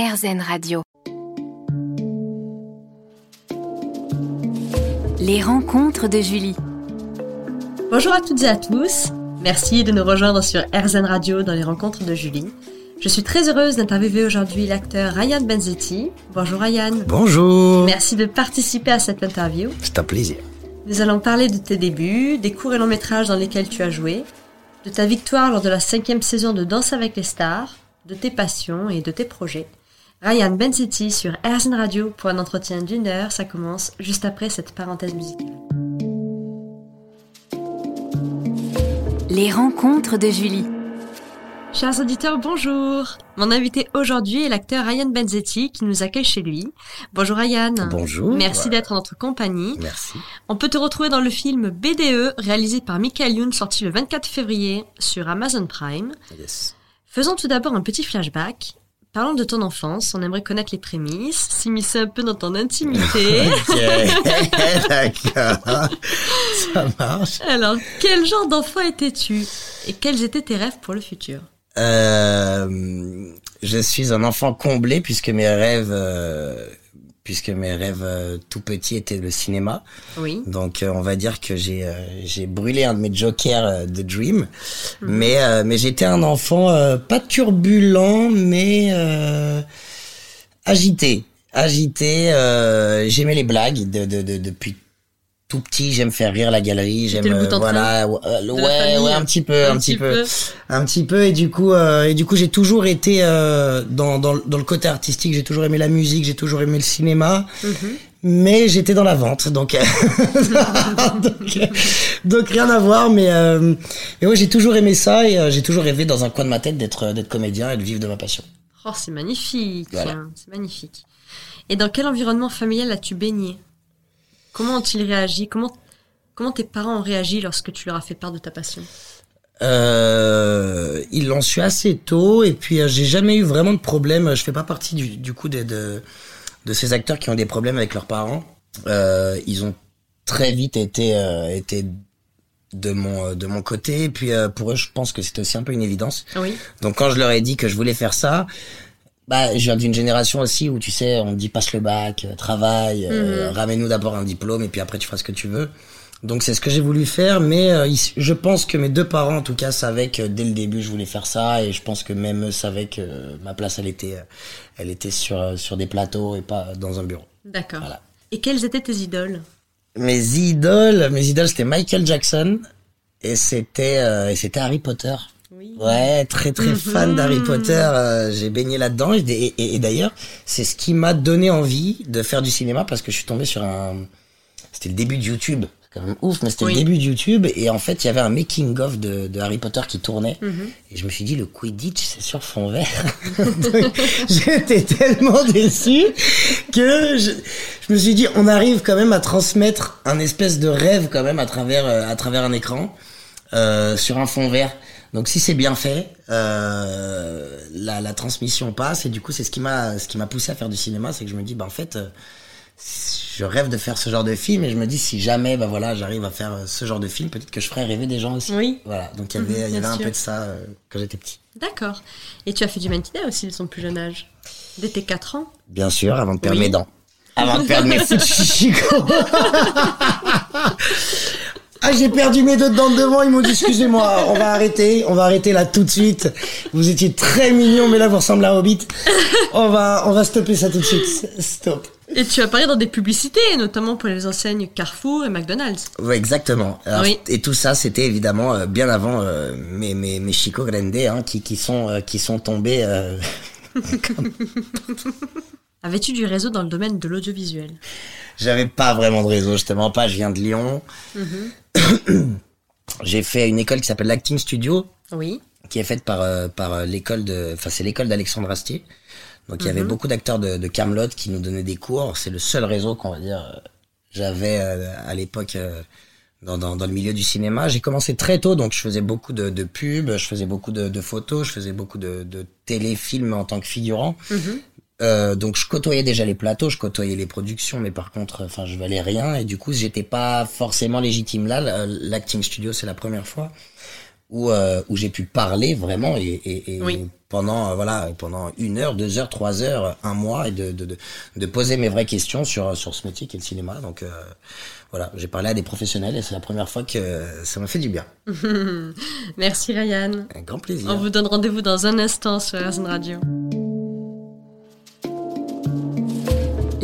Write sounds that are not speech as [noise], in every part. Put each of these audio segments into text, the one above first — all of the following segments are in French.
RZN Radio. Les rencontres de Julie. Bonjour à toutes et à tous. Merci de nous rejoindre sur RZN Radio dans les rencontres de Julie. Je suis très heureuse d'interviewer aujourd'hui l'acteur Ryan Benzetti. Bonjour Ryan. Bonjour. Merci de participer à cette interview. C'est un plaisir. Nous allons parler de tes débuts, des courts et longs métrages dans lesquels tu as joué, de ta victoire lors de la cinquième saison de Danse avec les stars, de tes passions et de tes projets. Ryan Benzetti sur RZN Radio pour un entretien d'une heure. Ça commence juste après cette parenthèse musicale. Les rencontres de Julie. Chers auditeurs, bonjour. Mon invité aujourd'hui est l'acteur Ryan Benzetti qui nous accueille chez lui. Bonjour Ryan. Bonjour. Merci d'être en notre compagnie. Merci. On peut te retrouver dans le film BDE réalisé par Michael Youn sorti le 24 février sur Amazon Prime. Yes. Faisons tout d'abord un petit flashback. Parlons de ton enfance, on aimerait connaître les prémices, s'immiscer un peu dans ton intimité. [laughs] Ok, [laughs] d'accord. Ça marche. Alors, quel genre d'enfant étais-tu? Et quels étaient tes rêves pour le futur? Euh, je suis un enfant comblé puisque mes rêves, euh, puisque mes rêves euh, tout petits étaient le cinéma. Oui. Donc euh, on va dire que j'ai euh, j'ai brûlé un de mes jokers de Dream, mais euh, mais j'étais un enfant pas turbulent mais agité, agité. J'aimais les blagues de, de, de depuis tout petit. J'aime faire rire la galerie. J'aime train voilà ouais ouais, famille. ouais un petit peu un, petit peu un petit peu et du coup euh, et du coup j'ai toujours été euh, dans, dans dans le côté artistique j'ai toujours aimé la musique j'ai toujours aimé le cinéma Mhm. mais j'étais dans la vente donc euh, [laughs] donc, euh, donc rien à voir mais euh, mais ouais j'ai toujours aimé ça et euh, j'ai toujours rêvé dans un coin de ma tête d'être d'être comédien et de vivre de ma passion Oh, c'est magnifique. Voilà. hein, C'est magnifique. Et dans quel environnement familial as-tu baigné? Comment ont-ils réagi Comment comment tes parents ont réagi lorsque tu leur as fait part de ta passion? Euh, ils l'ont su assez tôt et puis euh, j'ai jamais eu vraiment de problème. Je fais pas partie du, du coup de, de de ces acteurs qui ont des problèmes avec leurs parents. Euh, ils ont très vite été euh, été de mon de mon côté et puis pour eux je pense que c'était aussi un peu une évidence. Oui. Donc quand je leur ai dit que je voulais faire ça, bah je viens d'une génération aussi où tu sais on te dit passe le bac, euh, travaille, euh, ramène-nous d'abord un diplôme et puis après tu feras ce que tu veux. Donc c'est ce que j'ai voulu faire, mais euh, je pense que mes deux parents en tout cas savaient que dès le début je voulais faire ça et je pense que même eux savaient que ma place elle était elle était sur sur des plateaux et pas dans un bureau. D'accord. Voilà. Et quelles étaient tes idoles? Mes idoles, mes idoles c'était Michael Jackson et c'était et c'était Harry Potter. Oui. Ouais, très très fan d'Harry Potter. euh, j'ai baigné là-dedans et, et- et d'ailleurs, c'est ce qui m'a donné envie de faire du cinéma parce que je suis tombé sur un. C'était le début de YouTube. C'est quand même ouf, mais c'était Oui. le début de YouTube et en fait, il y avait un making of de, de Harry Potter qui tournait Mhm. et je me suis dit le Quidditch, c'est sur fond vert. [laughs] J'étais tellement déçu que je, je me suis dit on arrive quand même à transmettre un espèce de rêve quand même à travers euh, à travers un écran euh, sur un fond vert. Donc si c'est bien fait, euh, la, la transmission passe et du coup c'est ce qui m'a ce qui m'a poussé à faire du cinéma, c'est que je me dis bah en fait euh, je rêve de faire ce genre de film et je me dis si jamais bah voilà j'arrive à faire ce genre de film, peut-être que je ferai rêver des gens aussi. Oui. Voilà, donc il y Mhm, avait il y avait un peu de ça euh, quand j'étais petit. D'accord. Et tu as fait du mannequinat aussi de son plus jeune âge Dès tes 4 ans Bien sûr, avant de perdre Oui. mes dents. Avant de perdre mes [laughs] fous de. [laughs] Ah, j'ai perdu mes deux dents de devant, ils m'ont dit, excusez-moi, on va arrêter, on va arrêter là tout de suite. Vous étiez très mignon, mais là, vous ressemblez à Hobbit. On va, on va stopper ça tout de suite. Stop. Et tu apparais dans des publicités, notamment pour les enseignes Carrefour et McDonald's. Ouais, exactement. Alors, Oui. Et tout ça, c'était évidemment euh, bien avant euh, mes, mes, mes Chico Grande, hein, qui, qui sont, euh, qui sont tombés, euh, [laughs] Avais-tu du réseau dans le domaine de l'audiovisuel? J'avais pas vraiment de réseau, justement pas. Je viens de Lyon. [coughs] J'ai fait une école qui s'appelle l'Acting Studio, Oui. qui est faite par euh, par euh, l'école de, enfin c'est l'école d'Alexandre Astier. Donc il y avait beaucoup d'acteurs de, de Camelot qui nous donnaient des cours. C'est le seul réseau qu'on va dire euh, j'avais euh, à l'époque euh, dans, dans dans le milieu du cinéma. J'ai commencé très tôt, donc je faisais beaucoup de, de pubs, je faisais beaucoup de, de photos, je faisais beaucoup de, de téléfilms en tant que figurant. Mhm. Euh, donc je côtoyais déjà les plateaux, je côtoyais les productions, mais par contre, enfin, je valais rien et du coup, j'étais pas forcément légitime là. L'acting studio, c'est la première fois. où euh, où j'ai pu parler vraiment et, et, et Oui. pendant euh, voilà pendant une heure, deux heures, trois heures, un mois et de de, de, de poser mes vraies questions sur sur ce métier qu'est le cinéma. Donc euh, voilà, j'ai parlé à des professionnels et c'est la première fois que ça m'a fait du bien. [laughs] Merci Ryan. Un grand plaisir. On vous donne rendez-vous dans un instant sur RZN Radio.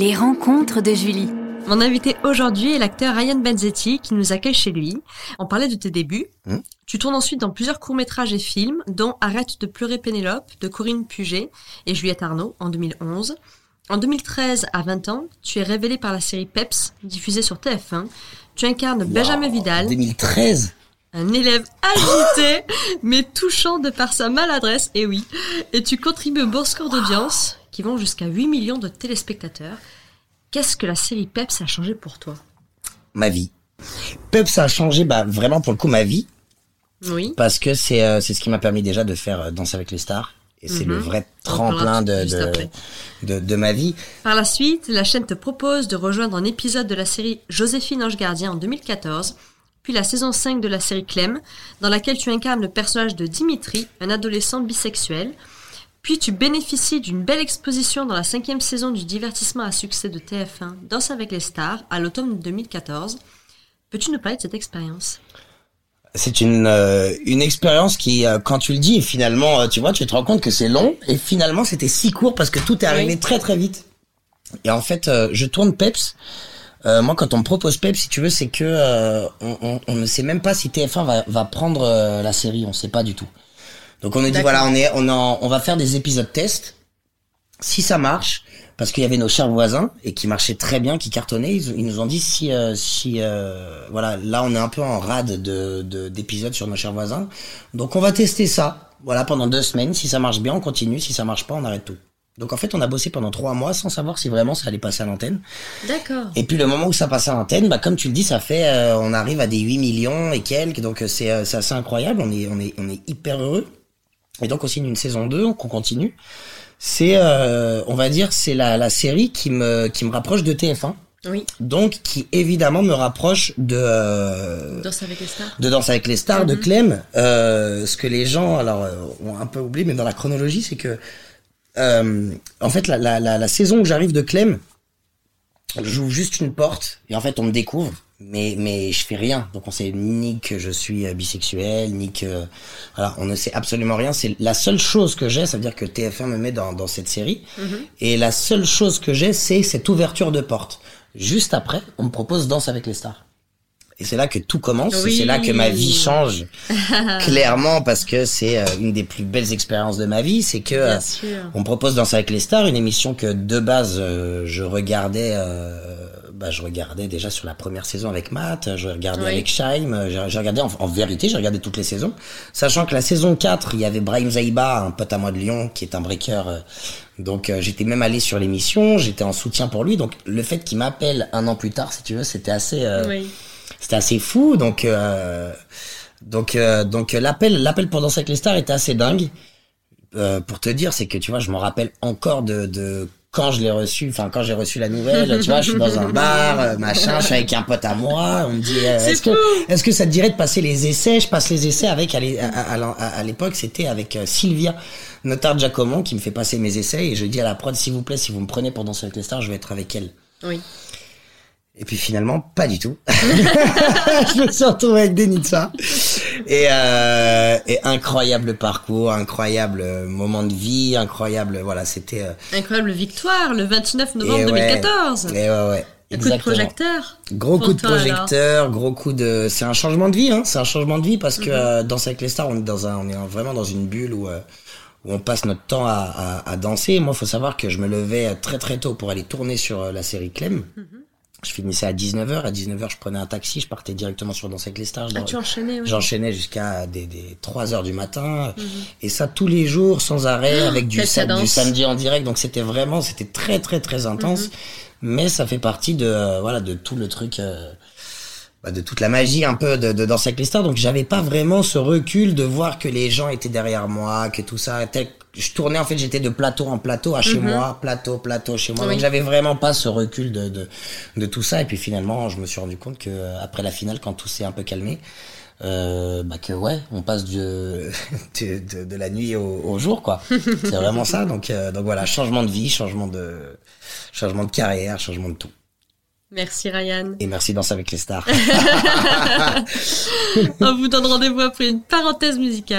Les rencontres de Julie. Mon invité aujourd'hui est l'acteur Ryan Benzetti qui nous accueille chez lui. On parlait de tes débuts. Hmm. Tu tournes ensuite dans plusieurs courts-métrages et films, dont Arrête de pleurer Pénélope de Corinne Puget et Juliette Arnaud en 2011. En 2013, à 20 ans, tu es révélé par la série Peps, diffusée sur TF1. Tu incarnes Benjamin Vidal, 2013. un élève [laughs] agité, mais touchant de par sa maladresse, et oui. Et tu contribues au beau score d'audience, qui vont jusqu'à 8 millions de téléspectateurs. Qu'est-ce que la série Peps a changé pour toi? Ma vie. Peps a changé bah vraiment pour le coup ma vie Oui. parce que c'est euh, ce qui m'a permis déjà de faire euh, Danser avec les stars et c'est le Mhm. vrai tremplin de de, de de ma vie. Par la suite, la chaîne te propose de rejoindre un épisode de la série Joséphine Ange Gardien en 2014, puis la saison 5 de la série Clem, dans laquelle tu incarnes le personnage de Dimitri, un adolescent bisexuel. Puis tu bénéficies d'une belle exposition dans la cinquième saison du divertissement à succès de TF1, Danse avec les stars, à l'automne 2014. Peux-tu nous parler de cette expérience? C'est une euh, une expérience qui euh, quand tu le dis finalement euh, tu vois tu te rends compte que c'est long et finalement c'était si court parce que tout est arrivé Oui. très très vite. Et en fait je tourne Peps moi, quand on me propose Peps, si tu veux, c'est que on, on- on ne sait même pas si TF1 va, va prendre la série. On sait pas du tout. Donc on nous dit voilà, on est, on en- on va faire des épisodes test. Si ça marche, parce qu'il y avait nos chers voisins et qui marchaient très bien, qui cartonnaient, ils, ils nous ont dit si, euh, si, euh, voilà, là on est un peu en rade de de- d'épisodes sur nos chers voisins. Donc on va tester ça. Voilà, pendant deux semaines. Si ça marche bien, on continue. Si ça marche pas, on arrête tout. Donc en fait, on a bossé pendant trois mois sans savoir si vraiment ça allait passer à l'antenne. D'accord. Et puis le moment où ça passe à l'antenne, bah comme tu le dis, ça fait, euh, on arrive à des 8 millions et quelques, donc euh, c'est euh, c'est assez incroyable. On est on est on est hyper heureux. Et donc on signe une saison 2, on continue. C'est, euh, on va dire, c'est la la série qui me qui me rapproche de TF1, Oui. donc qui évidemment me rapproche de euh, Danse avec les stars. de Danse avec les stars de Clem. Euh, ce que les gens alors euh, ont un peu oublié, mais dans la chronologie, c'est que en fait la, la, la, la saison où j'arrive de Clem, j'ouvre juste une porte et en fait on me découvre, mais mais je fais rien. Donc on sait ni que je suis euh, bisexuel, ni que voilà, on ne sait absolument rien. C'est la seule chose que j'ai, ça veut dire que TF1 me met dans dans cette série et la seule chose que j'ai, c'est cette ouverture de porte. Juste après, on me propose Danse avec les stars. Et c'est là que tout commence, Oui. c'est là que ma vie change [laughs] clairement parce que c'est euh, une des plus belles expériences de ma vie, c'est que euh, on propose Danser avec les stars, une émission que de base euh, je regardais, euh, bah, je regardais déjà sur la première saison avec Matt, je regardais Oui. avec euh, j'ai regardé en, en vérité, j'ai regardé toutes les saisons, sachant que la saison 4, il y avait Brahim Zaïba, un pote à moi de Lyon, qui est un breaker. donc euh, j'étais même allé sur l'émission, j'étais en soutien pour lui. Donc le fait qu'il m'appelle un an plus tard, si tu veux, c'était assez, euh, Oui. C'était assez fou. Donc euh, donc euh, donc euh, l'appel l'appel pour danser avec les stars était assez dingue. Euh, pour te dire, c'est que tu vois, je me rappelle encore de, de quand je l'ai reçu, enfin quand j'ai reçu la nouvelle, tu vois, je suis dans un bar, machin, je suis avec un pote à moi, on me dit, euh, est-ce que, est-ce que ça te dirait de passer les essais? Je passe les essais avec, à l'é- à, à- à- à l'époque, c'était avec Sylvia, notaire Giacomo, qui me fait passer mes essais, et je dis à la prod, s'il vous plaît, si vous me prenez pour danser avec les stars, je vais être avec elle. Oui. Et puis finalement, pas du tout. [laughs] je me suis retrouvé avec Denitsa. Et, euh, et incroyable parcours, incroyable euh, moment de vie, incroyable, voilà, c'était... euh, Incroyable victoire, le 29 novembre et ouais, 2014. Et ouais, ouais. Un coup de projecteur. Gros coup de alors. projecteur, gros coup de. C'est un changement de vie, hein. C'est un changement de vie parce que euh, danser avec les stars, on est dans un, on est vraiment dans une bulle où euh, où on passe notre temps à, à, à danser. Moi, faut savoir que je me levais très très tôt pour aller tourner sur la série Clem. Mhm. Je finissais à 19h. À 19h, je prenais un taxi, je partais directement sur Danser avec les stars. Ah, enchaînais, oui. J'enchaînais jusqu'à des, des 3 heures du matin. Et ça tous les jours, sans arrêt, avec du, Mhm. sa- du samedi en direct. Donc c'était vraiment, c'était très très très intense. Mhm. Mais ça fait partie de, euh, voilà, de tout le truc, euh, bah, de toute la magie un peu de, de Danser avec les stars. Donc j'avais pas vraiment ce recul de voir que les gens étaient derrière moi, que tout ça. tel- Je tournais en fait, j'étais de plateau en plateau à chez moi, plateau, plateau chez moi. Mhm. Oui. Donc j'avais vraiment pas ce recul de, de, de tout ça. Et puis finalement, je me suis rendu compte que après la finale, quand tout s'est un peu calmé, euh, bah que ouais, on passe du, [laughs] de, de, de la nuit au, au jour, quoi. [laughs] C'est vraiment ça. Donc, euh, donc voilà, changement de vie, changement de, changement de carrière, changement de tout. Merci Ryan. Et merci Danse avec les stars. [laughs] On vous donne rendez-vous après une parenthèse musicale.